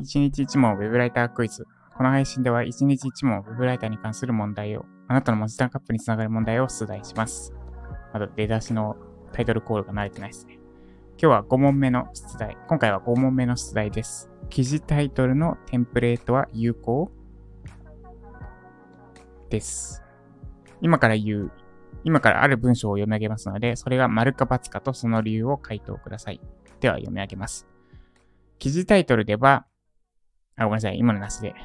一日一問ウェブライタークイズ。この配信では一日一問ウェブライターに関する問題を、あなたの文字タンカップにつながる問題を出題します。まだ出だしのタイトルコールが慣れてないですね。今日は5問目の出題。今回は5問目の出題です。記事タイトルのテンプレートは有効です。今から言う、今からある文章を読み上げますので、それが丸か×かとその理由を回答ください。では読み上げます。記事タイトルでは、あ、ごめんなさい。今のなしで。も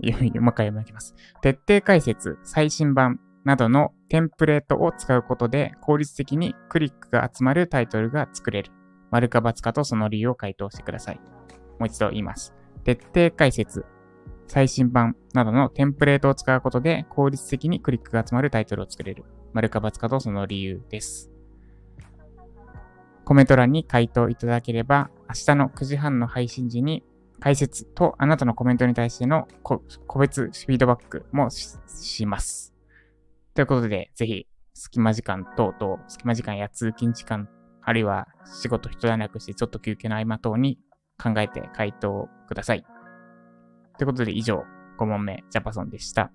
う一回読み上げます。徹底解説、最新版などのテンプレートを使うことで効率的にクリックが集まるタイトルが作れる。丸か×かとその理由を回答してください。もう一度言います。徹底解説、最新版などのテンプレートを使うことで効率的にクリックが集まるタイトルを作れる。丸か×かとその理由です。コメント欄に回答いただければ、明日の9時半の配信時に解説とあなたのコメントに対しての個別フィードバックもします。ということで、ぜひ、隙間時間等々、隙間時間や通勤時間、あるいは仕事一段落してちょっと休憩の合間等に考えて回答ください。ということで以上、5問目、ジャパソンでした。